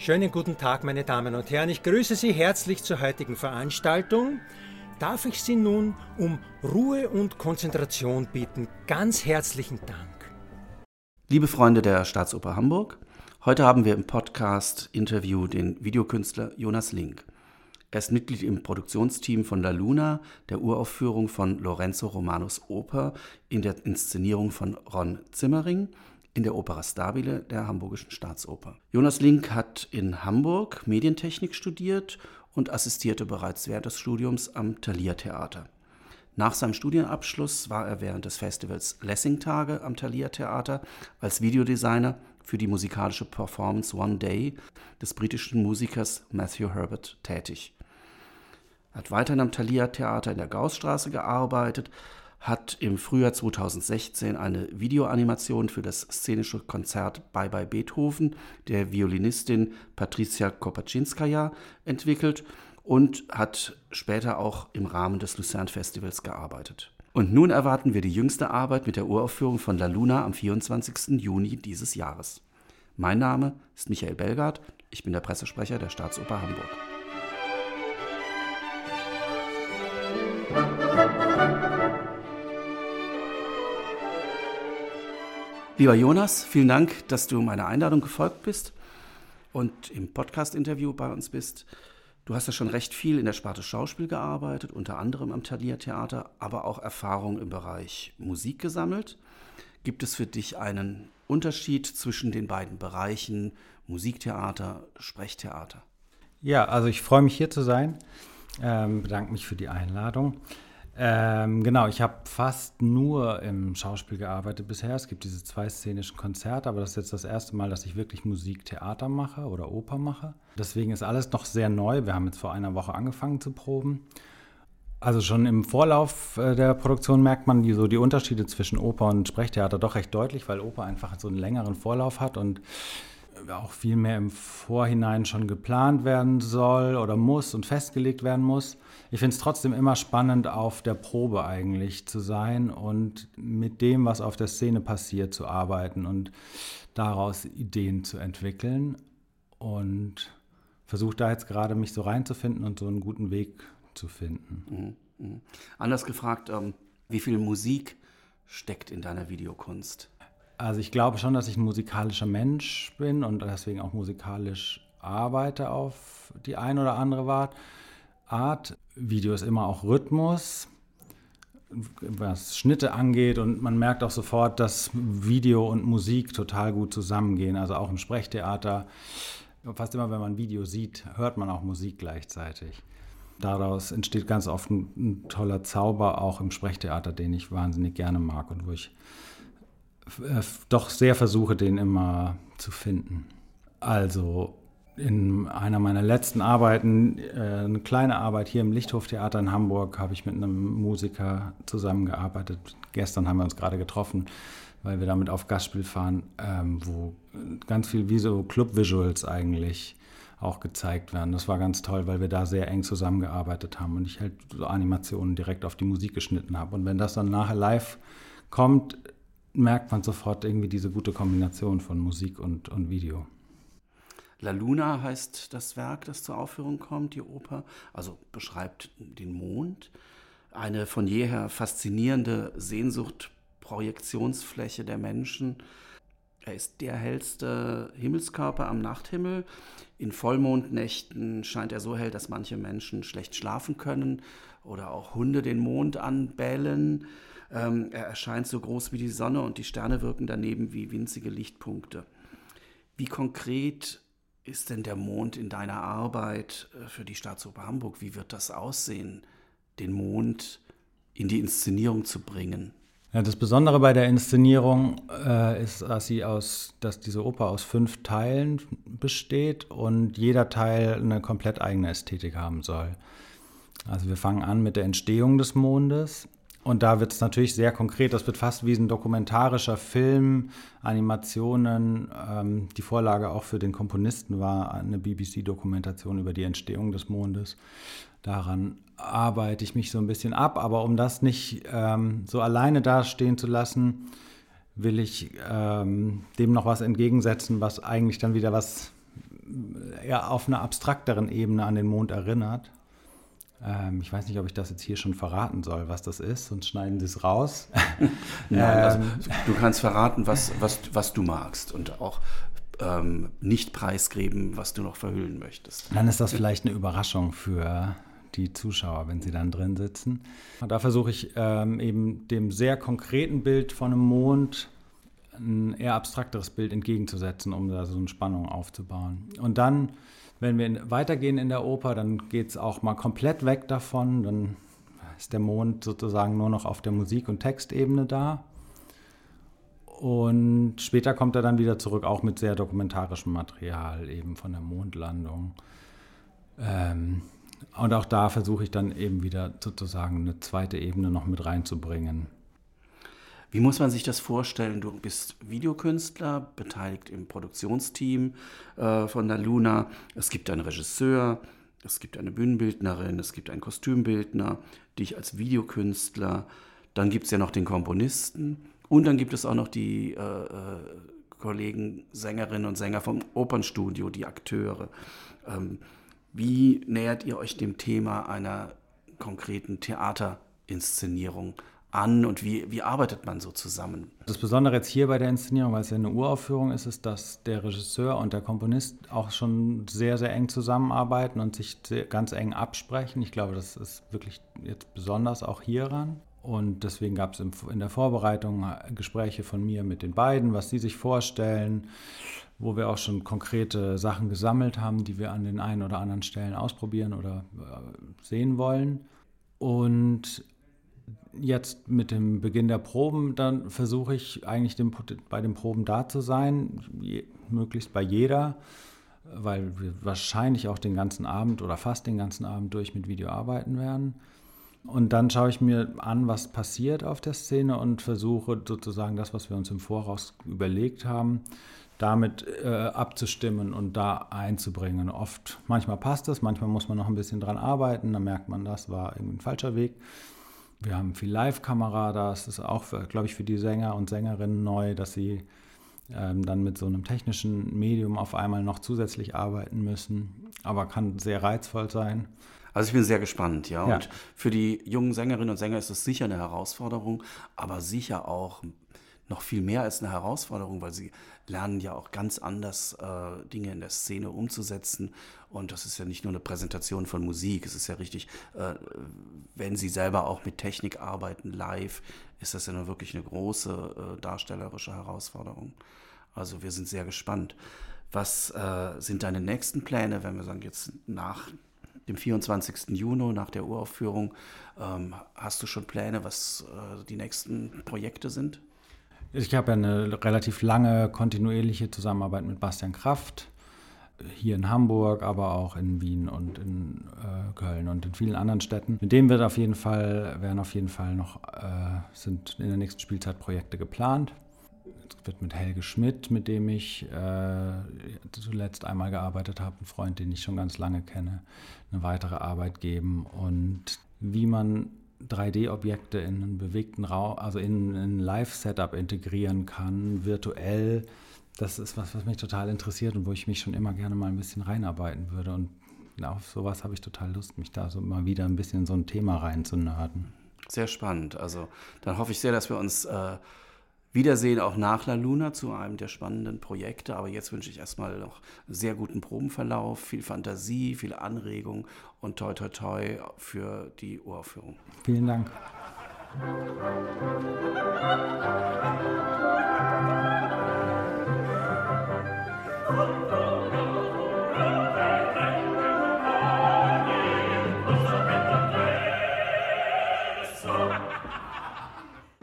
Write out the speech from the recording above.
Schönen guten Tag, meine Damen und Herren. Ich grüße Sie herzlich zur heutigen Veranstaltung. Darf ich Sie nun um Ruhe und Konzentration bitten? Ganz herzlichen Dank. Liebe Freunde der Staatsoper Hamburg, heute haben wir im Podcast Interview den Videokünstler Jonas Link. Er ist Mitglied im Produktionsteam von La Luna, der Uraufführung von Lorenzo Romanos Oper in der Inszenierung von Ron Zimmering in der Opera Stabile der Hamburgischen Staatsoper. Jonas Link hat in Hamburg Medientechnik studiert und assistierte bereits während des Studiums am Thalia Theater. Nach seinem Studienabschluss war er während des Festivals Lessing-Tage am Thalia Theater als Videodesigner für die musikalische Performance One Day des britischen Musikers Matthew Herbert tätig. Er hat weiterhin am Thalia Theater in der Gaussstraße gearbeitet, hat im Frühjahr 2016 eine Videoanimation für das szenische Konzert Bye Bye Beethoven der Violinistin Patricia Kopaczynskaja entwickelt und hat später auch im Rahmen des Lucerne Festivals gearbeitet. Und nun erwarten wir die jüngste Arbeit mit der Uraufführung von La Luna am 24. Juni dieses Jahres. Mein Name ist Michael Belgard, ich bin der Pressesprecher der Staatsoper Hamburg. Lieber Jonas, vielen Dank, dass du meiner Einladung gefolgt bist und im Podcast-Interview bei uns bist. Du hast ja schon recht viel in der Sparte Schauspiel gearbeitet, unter anderem am Thalia Theater, aber auch Erfahrung im Bereich Musik gesammelt. Gibt es für dich einen Unterschied zwischen den beiden Bereichen Musiktheater, Sprechtheater? Ja, also ich freue mich hier zu sein. Ähm, bedanke mich für die Einladung. Ähm, genau, ich habe fast nur im Schauspiel gearbeitet bisher. Es gibt diese zwei szenischen Konzerte, aber das ist jetzt das erste Mal, dass ich wirklich Musiktheater mache oder Oper mache. Deswegen ist alles noch sehr neu. Wir haben jetzt vor einer Woche angefangen zu proben. Also schon im Vorlauf äh, der Produktion merkt man die, so die Unterschiede zwischen Oper und Sprechtheater doch recht deutlich, weil Oper einfach so einen längeren Vorlauf hat und auch viel mehr im Vorhinein schon geplant werden soll oder muss und festgelegt werden muss. Ich finde es trotzdem immer spannend, auf der Probe eigentlich zu sein und mit dem, was auf der Szene passiert, zu arbeiten und daraus Ideen zu entwickeln. Und versuche da jetzt gerade mich so reinzufinden und so einen guten Weg zu finden. Mhm. Mhm. Anders gefragt, ähm, wie viel Musik steckt in deiner Videokunst? Also ich glaube schon, dass ich ein musikalischer Mensch bin und deswegen auch musikalisch arbeite auf die eine oder andere Art. Video ist immer auch Rhythmus, was Schnitte angeht und man merkt auch sofort, dass Video und Musik total gut zusammengehen. Also auch im Sprechtheater, fast immer wenn man Video sieht, hört man auch Musik gleichzeitig. Daraus entsteht ganz oft ein, ein toller Zauber auch im Sprechtheater, den ich wahnsinnig gerne mag und wo ich doch sehr versuche, den immer zu finden. Also in einer meiner letzten Arbeiten, äh, eine kleine Arbeit hier im Lichthoftheater in Hamburg, habe ich mit einem Musiker zusammengearbeitet. Gestern haben wir uns gerade getroffen, weil wir damit auf Gastspiel fahren, ähm, wo ganz viel wie so Club-Visuals eigentlich auch gezeigt werden. Das war ganz toll, weil wir da sehr eng zusammengearbeitet haben und ich halt so Animationen direkt auf die Musik geschnitten habe. Und wenn das dann nachher live kommt, merkt man sofort irgendwie diese gute Kombination von Musik und, und Video. La Luna heißt das Werk, das zur Aufführung kommt, die Oper, also beschreibt den Mond. Eine von jeher faszinierende Sehnsucht-Projektionsfläche der Menschen. Er ist der hellste Himmelskörper am Nachthimmel. In Vollmondnächten scheint er so hell, dass manche Menschen schlecht schlafen können oder auch Hunde den Mond anbellen. Ähm, er erscheint so groß wie die Sonne und die Sterne wirken daneben wie winzige Lichtpunkte. Wie konkret ist denn der Mond in deiner Arbeit äh, für die Staatsoper Hamburg? Wie wird das aussehen, den Mond in die Inszenierung zu bringen? Ja, das Besondere bei der Inszenierung äh, ist, dass, sie aus, dass diese Oper aus fünf Teilen besteht und jeder Teil eine komplett eigene Ästhetik haben soll. Also wir fangen an mit der Entstehung des Mondes, und da wird es natürlich sehr konkret, das wird fast wie ein dokumentarischer Film, Animationen. Ähm, die Vorlage auch für den Komponisten war eine BBC-Dokumentation über die Entstehung des Mondes. Daran arbeite ich mich so ein bisschen ab, aber um das nicht ähm, so alleine dastehen zu lassen, will ich ähm, dem noch was entgegensetzen, was eigentlich dann wieder was eher auf einer abstrakteren Ebene an den Mond erinnert. Ähm, ich weiß nicht, ob ich das jetzt hier schon verraten soll, was das ist, sonst schneiden Sie es raus. Nein, also, ähm, du kannst verraten, was, was, was du magst und auch ähm, nicht preisgeben, was du noch verhüllen möchtest. Dann ist das vielleicht eine Überraschung für die Zuschauer, wenn sie dann drin sitzen. Da versuche ich ähm, eben dem sehr konkreten Bild von einem Mond ein eher abstrakteres Bild entgegenzusetzen, um da so eine Spannung aufzubauen. Und dann, wenn wir weitergehen in der Oper, dann geht es auch mal komplett weg davon. Dann ist der Mond sozusagen nur noch auf der Musik- und Textebene da. Und später kommt er dann wieder zurück, auch mit sehr dokumentarischem Material, eben von der Mondlandung. Ähm, und auch da versuche ich dann eben wieder sozusagen eine zweite Ebene noch mit reinzubringen. Wie muss man sich das vorstellen? Du bist Videokünstler, beteiligt im Produktionsteam äh, von der Luna. Es gibt einen Regisseur, es gibt eine Bühnenbildnerin, es gibt einen Kostümbildner, dich als Videokünstler. Dann gibt es ja noch den Komponisten und dann gibt es auch noch die äh, äh, Kollegen, Sängerinnen und Sänger vom Opernstudio, die Akteure. Ähm, wie nähert ihr euch dem Thema einer konkreten Theaterinszenierung an und wie, wie arbeitet man so zusammen? Das Besondere jetzt hier bei der Inszenierung, weil es ja eine Uraufführung ist, ist, dass der Regisseur und der Komponist auch schon sehr, sehr eng zusammenarbeiten und sich ganz eng absprechen. Ich glaube, das ist wirklich jetzt besonders auch hieran. Und deswegen gab es in der Vorbereitung Gespräche von mir mit den beiden, was sie sich vorstellen, wo wir auch schon konkrete Sachen gesammelt haben, die wir an den einen oder anderen Stellen ausprobieren oder äh, sehen wollen. Und jetzt mit dem Beginn der Proben, dann versuche ich eigentlich dem, bei den Proben da zu sein, je, möglichst bei jeder, weil wir wahrscheinlich auch den ganzen Abend oder fast den ganzen Abend durch mit Video arbeiten werden. Und dann schaue ich mir an, was passiert auf der Szene und versuche sozusagen das, was wir uns im Voraus überlegt haben, damit äh, abzustimmen und da einzubringen. Oft, manchmal passt es, manchmal muss man noch ein bisschen dran arbeiten, dann merkt man, das war irgendwie ein falscher Weg. Wir haben viel Live-Kamera, das ist auch, glaube ich, für die Sänger und Sängerinnen neu, dass sie ähm, dann mit so einem technischen Medium auf einmal noch zusätzlich arbeiten müssen, aber kann sehr reizvoll sein. Also ich bin sehr gespannt, ja. ja. Und für die jungen Sängerinnen und Sänger ist es sicher eine Herausforderung, aber sicher auch noch viel mehr als eine Herausforderung, weil sie lernen ja auch ganz anders äh, Dinge in der Szene umzusetzen. Und das ist ja nicht nur eine Präsentation von Musik, es ist ja richtig, äh, wenn sie selber auch mit Technik arbeiten, live, ist das ja nur wirklich eine große äh, darstellerische Herausforderung. Also wir sind sehr gespannt. Was äh, sind deine nächsten Pläne, wenn wir sagen, jetzt nach dem 24. Juni, nach der Uraufführung, ähm, hast du schon Pläne, was äh, die nächsten Projekte sind? Ich habe ja eine relativ lange kontinuierliche Zusammenarbeit mit Bastian Kraft hier in Hamburg, aber auch in Wien und in äh, Köln und in vielen anderen Städten. Mit dem wird auf jeden Fall, werden auf jeden Fall noch, äh, sind in der nächsten Spielzeit Projekte geplant. Es wird mit Helge Schmidt, mit dem ich äh, zuletzt einmal gearbeitet habe, ein Freund, den ich schon ganz lange kenne, eine weitere Arbeit geben. Und wie man 3D-Objekte in einen bewegten Raum, also in ein Live-Setup integrieren kann, virtuell. Das ist was, was mich total interessiert und wo ich mich schon immer gerne mal ein bisschen reinarbeiten würde. Und auf sowas habe ich total Lust, mich da so mal wieder ein bisschen in so ein Thema reinzunörden. Sehr spannend. Also dann hoffe ich sehr, dass wir uns äh, Wiedersehen auch nach La Luna zu einem der spannenden Projekte. Aber jetzt wünsche ich erstmal noch sehr guten Probenverlauf, viel Fantasie, viel Anregung und toi toi toi für die Uraufführung. Vielen Dank. Musik